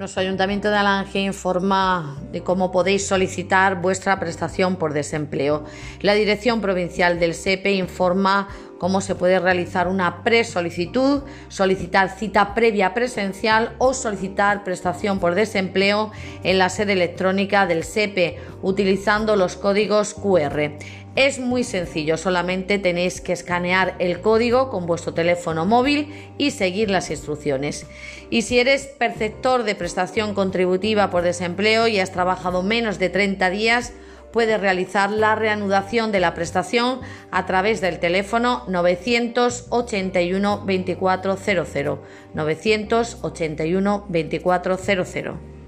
Nuestro Ayuntamiento de Alange informa de cómo podéis solicitar vuestra prestación por desempleo. La Dirección Provincial del SEPE informa cómo se puede realizar una presolicitud, solicitar cita previa presencial o solicitar prestación por desempleo en la sede electrónica del SEPE utilizando los códigos QR. Es muy sencillo, solamente tenéis que escanear el código con vuestro teléfono móvil y seguir las instrucciones. Y si eres perceptor de prestación contributiva por desempleo y has trabajado menos de 30 días, puedes realizar la reanudación de la prestación a través del teléfono 981 2400. 981 2400.